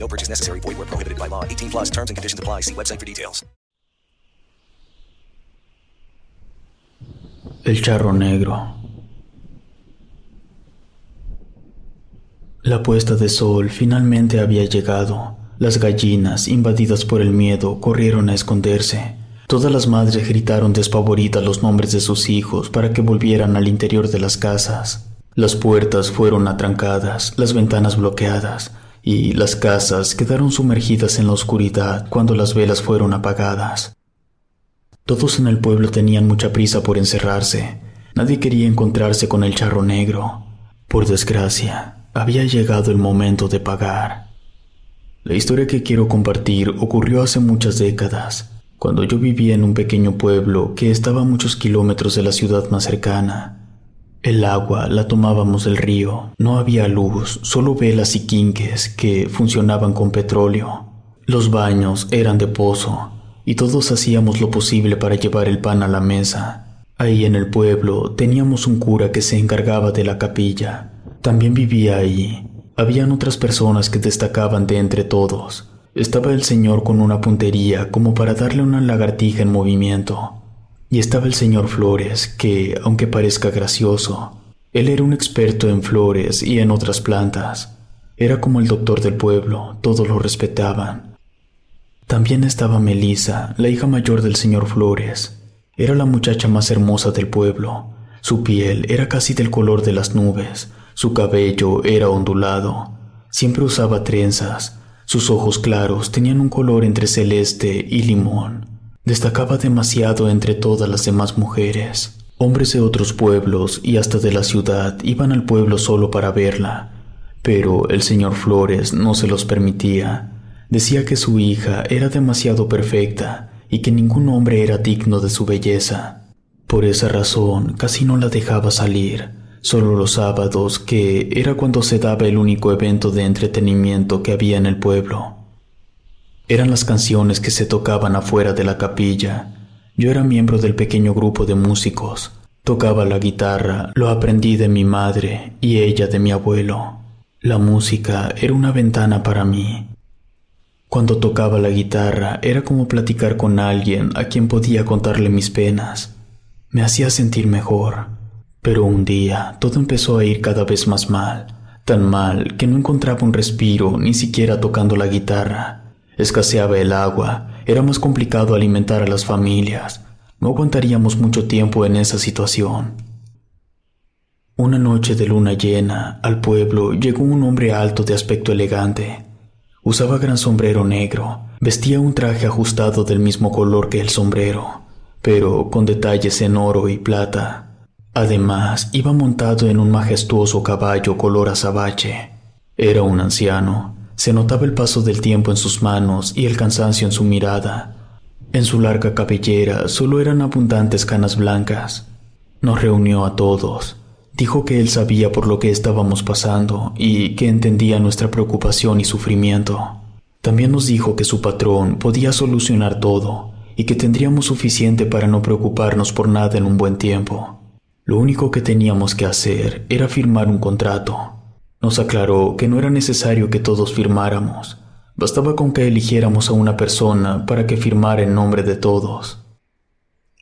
No purchase necessary. Void where prohibited by law. 18 plus terms and conditions apply. See website for details. El charro negro. La puesta de sol finalmente había llegado. Las gallinas, invadidas por el miedo, corrieron a esconderse. Todas las madres gritaron despavoridas los nombres de sus hijos para que volvieran al interior de las casas. Las puertas fueron atrancadas, las ventanas bloqueadas, y las casas quedaron sumergidas en la oscuridad cuando las velas fueron apagadas. Todos en el pueblo tenían mucha prisa por encerrarse. Nadie quería encontrarse con el charro negro. Por desgracia, había llegado el momento de pagar. La historia que quiero compartir ocurrió hace muchas décadas, cuando yo vivía en un pequeño pueblo que estaba a muchos kilómetros de la ciudad más cercana. El agua la tomábamos del río, no había luz, solo velas y quinques que funcionaban con petróleo. Los baños eran de pozo y todos hacíamos lo posible para llevar el pan a la mesa. Ahí en el pueblo teníamos un cura que se encargaba de la capilla. También vivía ahí. Habían otras personas que destacaban de entre todos. Estaba el señor con una puntería como para darle una lagartija en movimiento. Y estaba el señor Flores, que, aunque parezca gracioso, él era un experto en flores y en otras plantas. Era como el doctor del pueblo, todos lo respetaban. También estaba Melisa, la hija mayor del señor Flores. Era la muchacha más hermosa del pueblo. Su piel era casi del color de las nubes, su cabello era ondulado. Siempre usaba trenzas. Sus ojos claros tenían un color entre celeste y limón. Destacaba demasiado entre todas las demás mujeres. Hombres de otros pueblos y hasta de la ciudad iban al pueblo solo para verla, pero el señor Flores no se los permitía. Decía que su hija era demasiado perfecta y que ningún hombre era digno de su belleza. Por esa razón casi no la dejaba salir, solo los sábados, que era cuando se daba el único evento de entretenimiento que había en el pueblo. Eran las canciones que se tocaban afuera de la capilla. Yo era miembro del pequeño grupo de músicos. Tocaba la guitarra, lo aprendí de mi madre y ella de mi abuelo. La música era una ventana para mí. Cuando tocaba la guitarra era como platicar con alguien a quien podía contarle mis penas. Me hacía sentir mejor. Pero un día todo empezó a ir cada vez más mal, tan mal que no encontraba un respiro ni siquiera tocando la guitarra. Escaseaba el agua, era más complicado alimentar a las familias. No aguantaríamos mucho tiempo en esa situación. Una noche de luna llena, al pueblo llegó un hombre alto de aspecto elegante. Usaba gran sombrero negro, vestía un traje ajustado del mismo color que el sombrero, pero con detalles en oro y plata. Además, iba montado en un majestuoso caballo color azabache. Era un anciano, se notaba el paso del tiempo en sus manos y el cansancio en su mirada. En su larga cabellera solo eran abundantes canas blancas. Nos reunió a todos. Dijo que él sabía por lo que estábamos pasando y que entendía nuestra preocupación y sufrimiento. También nos dijo que su patrón podía solucionar todo y que tendríamos suficiente para no preocuparnos por nada en un buen tiempo. Lo único que teníamos que hacer era firmar un contrato. Nos aclaró que no era necesario que todos firmáramos, bastaba con que eligiéramos a una persona para que firmara en nombre de todos.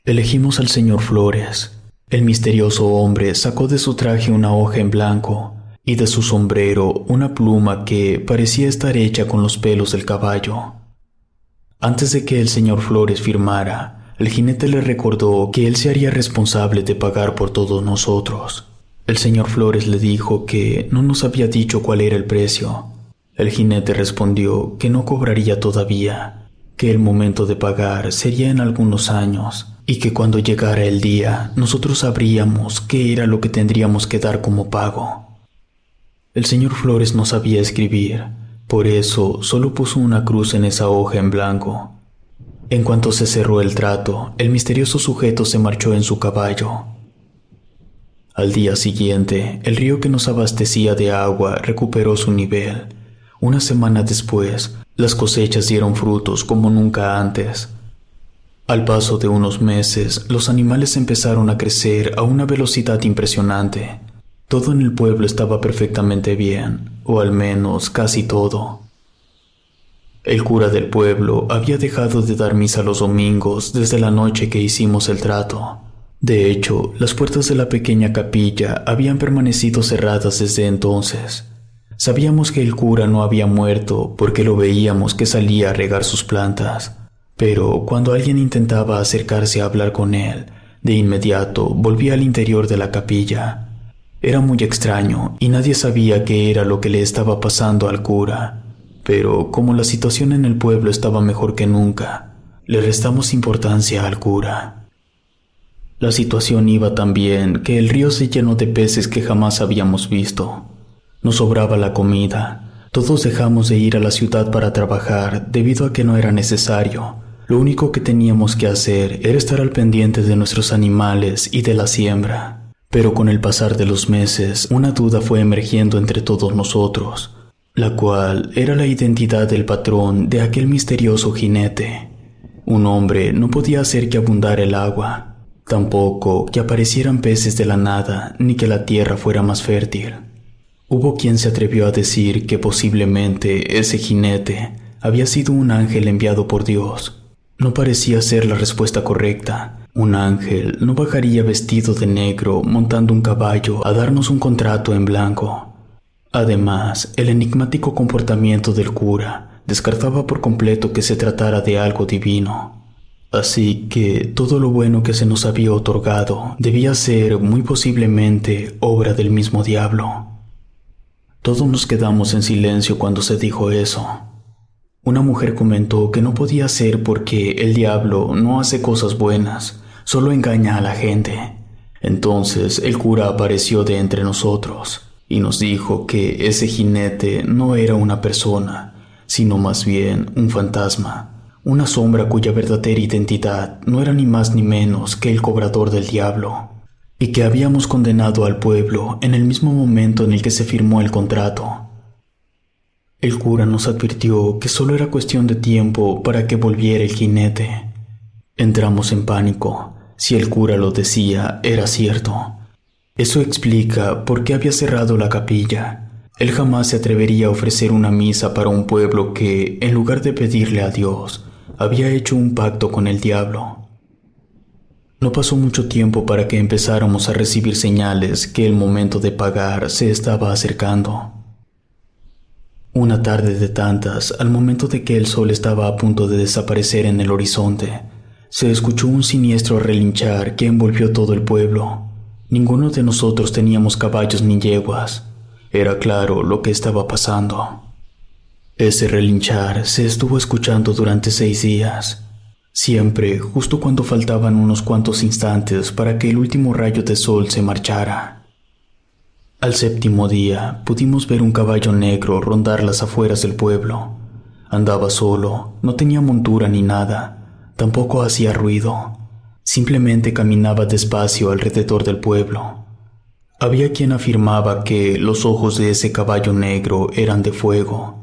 Elegimos al señor Flores. El misterioso hombre sacó de su traje una hoja en blanco y de su sombrero una pluma que parecía estar hecha con los pelos del caballo. Antes de que el señor Flores firmara, el jinete le recordó que él se haría responsable de pagar por todos nosotros. El señor Flores le dijo que no nos había dicho cuál era el precio. El jinete respondió que no cobraría todavía, que el momento de pagar sería en algunos años y que cuando llegara el día nosotros sabríamos qué era lo que tendríamos que dar como pago. El señor Flores no sabía escribir, por eso solo puso una cruz en esa hoja en blanco. En cuanto se cerró el trato, el misterioso sujeto se marchó en su caballo. Al día siguiente, el río que nos abastecía de agua recuperó su nivel. Una semana después, las cosechas dieron frutos como nunca antes. Al paso de unos meses, los animales empezaron a crecer a una velocidad impresionante. Todo en el pueblo estaba perfectamente bien, o al menos casi todo. El cura del pueblo había dejado de dar misa los domingos desde la noche que hicimos el trato. De hecho, las puertas de la pequeña capilla habían permanecido cerradas desde entonces. Sabíamos que el cura no había muerto porque lo veíamos que salía a regar sus plantas, pero cuando alguien intentaba acercarse a hablar con él, de inmediato volvía al interior de la capilla era muy extraño y nadie sabía qué era lo que le estaba pasando al cura, pero como la situación en el pueblo estaba mejor que nunca, le restamos importancia al cura. La situación iba tan bien que el río se llenó de peces que jamás habíamos visto. Nos sobraba la comida. Todos dejamos de ir a la ciudad para trabajar debido a que no era necesario. Lo único que teníamos que hacer era estar al pendiente de nuestros animales y de la siembra. Pero con el pasar de los meses, una duda fue emergiendo entre todos nosotros, la cual era la identidad del patrón de aquel misterioso jinete. Un hombre no podía hacer que abundara el agua, tampoco que aparecieran peces de la nada ni que la tierra fuera más fértil. Hubo quien se atrevió a decir que posiblemente ese jinete había sido un ángel enviado por Dios. No parecía ser la respuesta correcta, un ángel no bajaría vestido de negro montando un caballo a darnos un contrato en blanco. Además, el enigmático comportamiento del cura descartaba por completo que se tratara de algo divino. Así que todo lo bueno que se nos había otorgado debía ser muy posiblemente obra del mismo diablo. Todos nos quedamos en silencio cuando se dijo eso. Una mujer comentó que no podía ser porque el diablo no hace cosas buenas, solo engaña a la gente. Entonces el cura apareció de entre nosotros y nos dijo que ese jinete no era una persona, sino más bien un fantasma, una sombra cuya verdadera identidad no era ni más ni menos que el cobrador del diablo, y que habíamos condenado al pueblo en el mismo momento en el que se firmó el contrato. El cura nos advirtió que solo era cuestión de tiempo para que volviera el jinete. Entramos en pánico si el cura lo decía, era cierto. Eso explica por qué había cerrado la capilla. Él jamás se atrevería a ofrecer una misa para un pueblo que, en lugar de pedirle a Dios, había hecho un pacto con el diablo. No pasó mucho tiempo para que empezáramos a recibir señales que el momento de pagar se estaba acercando. Una tarde de tantas, al momento de que el sol estaba a punto de desaparecer en el horizonte, se escuchó un siniestro relinchar que envolvió todo el pueblo. Ninguno de nosotros teníamos caballos ni yeguas. Era claro lo que estaba pasando. Ese relinchar se estuvo escuchando durante seis días, siempre justo cuando faltaban unos cuantos instantes para que el último rayo de sol se marchara. Al séptimo día pudimos ver un caballo negro rondar las afueras del pueblo. Andaba solo, no tenía montura ni nada, Tampoco hacía ruido, simplemente caminaba despacio alrededor del pueblo. Había quien afirmaba que los ojos de ese caballo negro eran de fuego.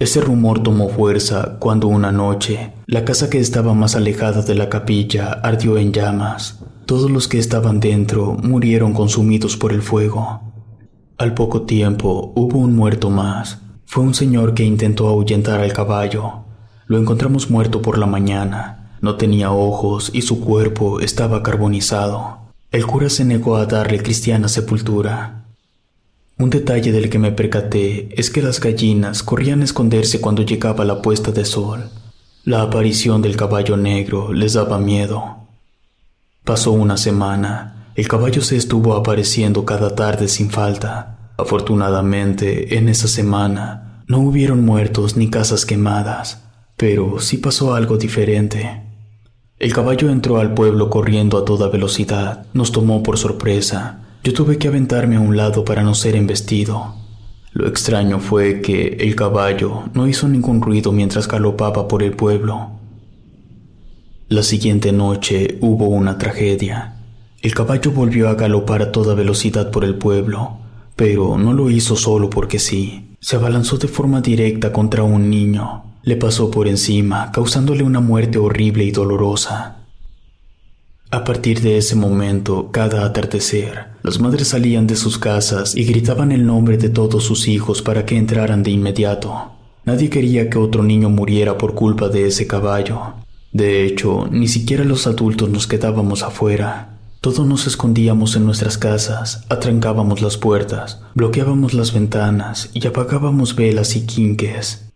Ese rumor tomó fuerza cuando una noche la casa que estaba más alejada de la capilla ardió en llamas. Todos los que estaban dentro murieron consumidos por el fuego. Al poco tiempo hubo un muerto más. Fue un señor que intentó ahuyentar al caballo. Lo encontramos muerto por la mañana. No tenía ojos y su cuerpo estaba carbonizado. El cura se negó a darle cristiana sepultura. Un detalle del que me percaté es que las gallinas corrían a esconderse cuando llegaba la puesta de sol. La aparición del caballo negro les daba miedo. Pasó una semana. El caballo se estuvo apareciendo cada tarde sin falta. Afortunadamente, en esa semana no hubieron muertos ni casas quemadas, pero sí pasó algo diferente. El caballo entró al pueblo corriendo a toda velocidad. Nos tomó por sorpresa. Yo tuve que aventarme a un lado para no ser embestido. Lo extraño fue que el caballo no hizo ningún ruido mientras galopaba por el pueblo. La siguiente noche hubo una tragedia. El caballo volvió a galopar a toda velocidad por el pueblo, pero no lo hizo solo porque sí. Se abalanzó de forma directa contra un niño. Le pasó por encima, causándole una muerte horrible y dolorosa. A partir de ese momento, cada atardecer, las madres salían de sus casas y gritaban el nombre de todos sus hijos para que entraran de inmediato. Nadie quería que otro niño muriera por culpa de ese caballo. De hecho, ni siquiera los adultos nos quedábamos afuera. Todos nos escondíamos en nuestras casas, atrancábamos las puertas, bloqueábamos las ventanas y apagábamos velas y quinques.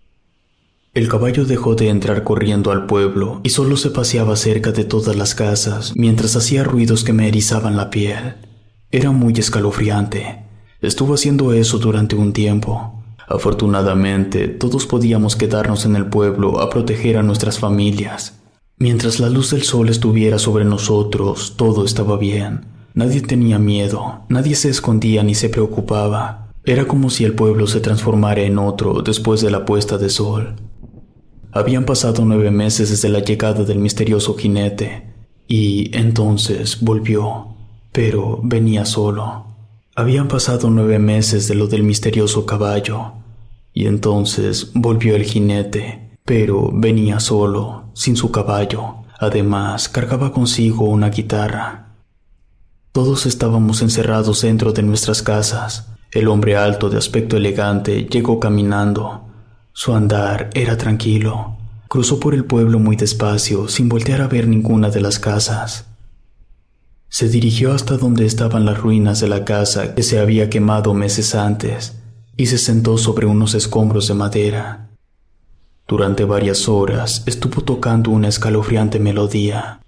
El caballo dejó de entrar corriendo al pueblo y solo se paseaba cerca de todas las casas mientras hacía ruidos que me erizaban la piel. Era muy escalofriante. Estuvo haciendo eso durante un tiempo. Afortunadamente, todos podíamos quedarnos en el pueblo a proteger a nuestras familias. Mientras la luz del sol estuviera sobre nosotros, todo estaba bien. Nadie tenía miedo, nadie se escondía ni se preocupaba. Era como si el pueblo se transformara en otro después de la puesta de sol. Habían pasado nueve meses desde la llegada del misterioso jinete, y entonces volvió, pero venía solo. Habían pasado nueve meses de lo del misterioso caballo, y entonces volvió el jinete, pero venía solo, sin su caballo. Además, cargaba consigo una guitarra. Todos estábamos encerrados dentro de nuestras casas. El hombre alto de aspecto elegante llegó caminando, su andar era tranquilo. Cruzó por el pueblo muy despacio, sin voltear a ver ninguna de las casas. Se dirigió hasta donde estaban las ruinas de la casa que se había quemado meses antes y se sentó sobre unos escombros de madera. Durante varias horas estuvo tocando una escalofriante melodía.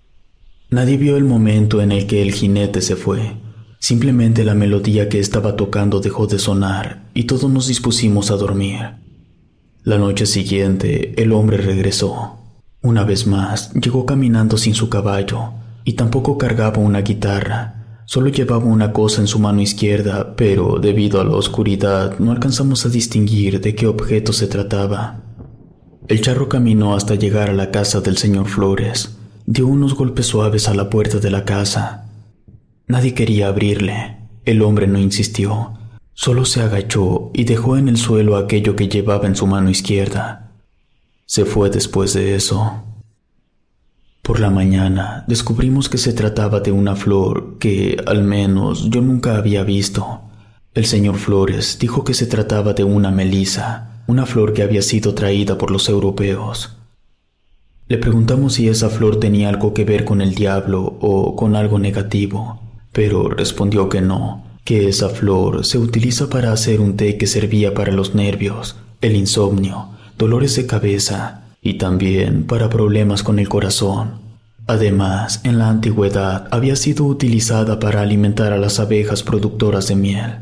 Nadie vio el momento en el que el jinete se fue. Simplemente la melodía que estaba tocando dejó de sonar y todos nos dispusimos a dormir. La noche siguiente, el hombre regresó. Una vez más, llegó caminando sin su caballo y tampoco cargaba una guitarra. Solo llevaba una cosa en su mano izquierda, pero debido a la oscuridad no alcanzamos a distinguir de qué objeto se trataba. El charro caminó hasta llegar a la casa del señor Flores. Dio unos golpes suaves a la puerta de la casa. Nadie quería abrirle. El hombre no insistió Solo se agachó y dejó en el suelo aquello que llevaba en su mano izquierda. Se fue después de eso. Por la mañana descubrimos que se trataba de una flor que, al menos, yo nunca había visto. El señor Flores dijo que se trataba de una melisa, una flor que había sido traída por los europeos. Le preguntamos si esa flor tenía algo que ver con el diablo o con algo negativo, pero respondió que no, que esa flor se utiliza para hacer un té que servía para los nervios, el insomnio, dolores de cabeza y también para problemas con el corazón. Además, en la antigüedad había sido utilizada para alimentar a las abejas productoras de miel.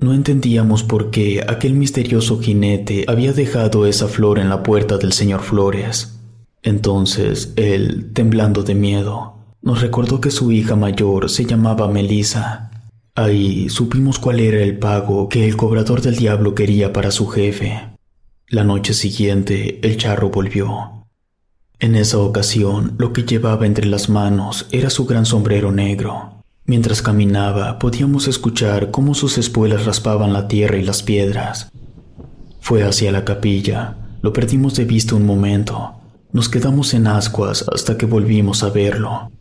No entendíamos por qué aquel misterioso jinete había dejado esa flor en la puerta del señor Flores. Entonces él, temblando de miedo, nos recordó que su hija mayor se llamaba Melissa Ahí supimos cuál era el pago que el cobrador del diablo quería para su jefe. La noche siguiente, el charro volvió. En esa ocasión, lo que llevaba entre las manos era su gran sombrero negro. Mientras caminaba, podíamos escuchar cómo sus espuelas raspaban la tierra y las piedras. Fue hacia la capilla. Lo perdimos de vista un momento. Nos quedamos en ascuas hasta que volvimos a verlo.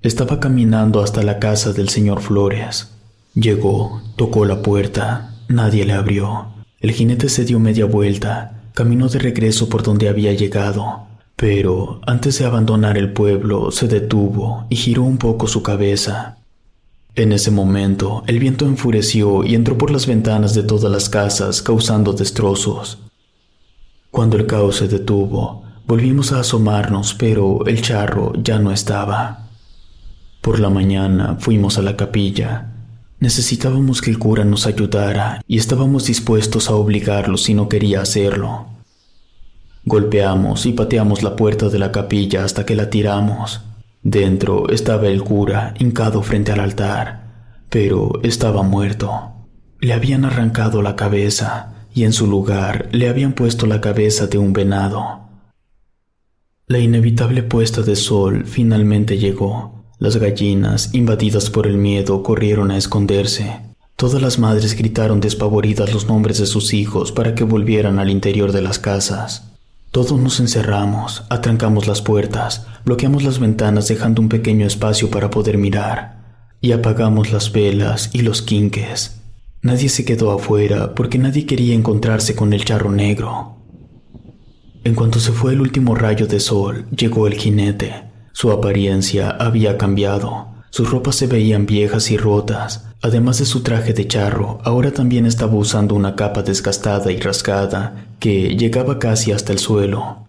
Estaba caminando hasta la casa del señor Flores. Llegó, tocó la puerta, nadie le abrió. El jinete se dio media vuelta, caminó de regreso por donde había llegado, pero antes de abandonar el pueblo se detuvo y giró un poco su cabeza. En ese momento el viento enfureció y entró por las ventanas de todas las casas causando destrozos. Cuando el caos se detuvo, Volvimos a asomarnos, pero el charro ya no estaba. Por la mañana fuimos a la capilla. Necesitábamos que el cura nos ayudara y estábamos dispuestos a obligarlo si no quería hacerlo. Golpeamos y pateamos la puerta de la capilla hasta que la tiramos. Dentro estaba el cura hincado frente al altar, pero estaba muerto. Le habían arrancado la cabeza y en su lugar le habían puesto la cabeza de un venado. La inevitable puesta de sol finalmente llegó. Las gallinas, invadidas por el miedo, corrieron a esconderse. Todas las madres gritaron despavoridas los nombres de sus hijos para que volvieran al interior de las casas. Todos nos encerramos, atrancamos las puertas, bloqueamos las ventanas dejando un pequeño espacio para poder mirar, y apagamos las velas y los quinques. Nadie se quedó afuera porque nadie quería encontrarse con el charro negro. En cuanto se fue el último rayo de sol, llegó el jinete. Su apariencia había cambiado. Sus ropas se veían viejas y rotas. Además de su traje de charro, ahora también estaba usando una capa desgastada y rasgada que llegaba casi hasta el suelo.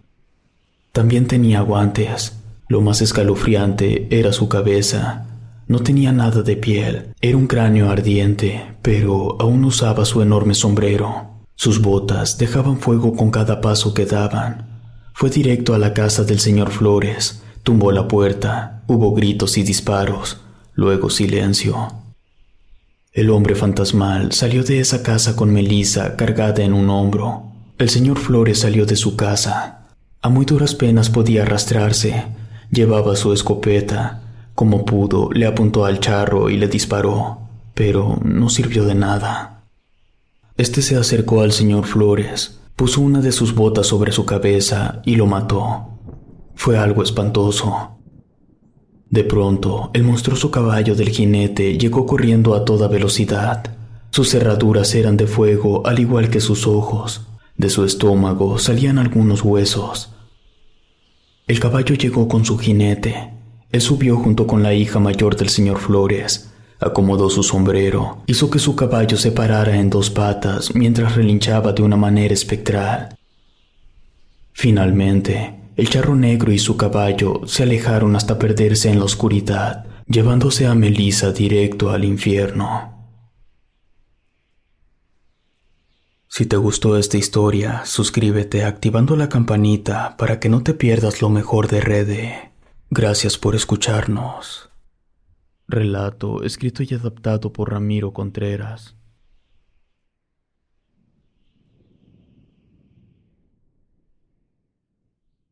También tenía guantes. Lo más escalofriante era su cabeza. No tenía nada de piel, era un cráneo ardiente, pero aún usaba su enorme sombrero. Sus botas dejaban fuego con cada paso que daban. Fue directo a la casa del señor Flores, tumbó la puerta, hubo gritos y disparos, luego silencio. El hombre fantasmal salió de esa casa con Melissa cargada en un hombro. El señor Flores salió de su casa. A muy duras penas podía arrastrarse. Llevaba su escopeta, como pudo, le apuntó al charro y le disparó, pero no sirvió de nada. Este se acercó al señor Flores, puso una de sus botas sobre su cabeza y lo mató. Fue algo espantoso. De pronto, el monstruoso caballo del jinete llegó corriendo a toda velocidad. Sus cerraduras eran de fuego, al igual que sus ojos. De su estómago salían algunos huesos. El caballo llegó con su jinete, él subió junto con la hija mayor del señor Flores, acomodó su sombrero, hizo que su caballo se parara en dos patas mientras relinchaba de una manera espectral. Finalmente, el charro negro y su caballo se alejaron hasta perderse en la oscuridad, llevándose a Melissa directo al infierno. Si te gustó esta historia, suscríbete activando la campanita para que no te pierdas lo mejor de Rede. Gracias por escucharnos. Relato escrito y adaptado por Ramiro Contreras.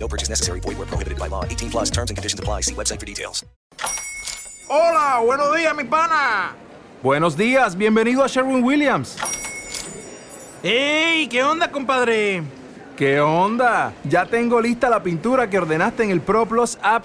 No purchase necessary. Void where prohibited by law. 18 plus terms and conditions apply. See website for details. Hola, buenos días, mi pana. Buenos días, bienvenido a Sherwin Williams. ¡Ey! ¿Qué onda, compadre? ¿Qué onda? Ya tengo lista la pintura que ordenaste en el ProPlus app.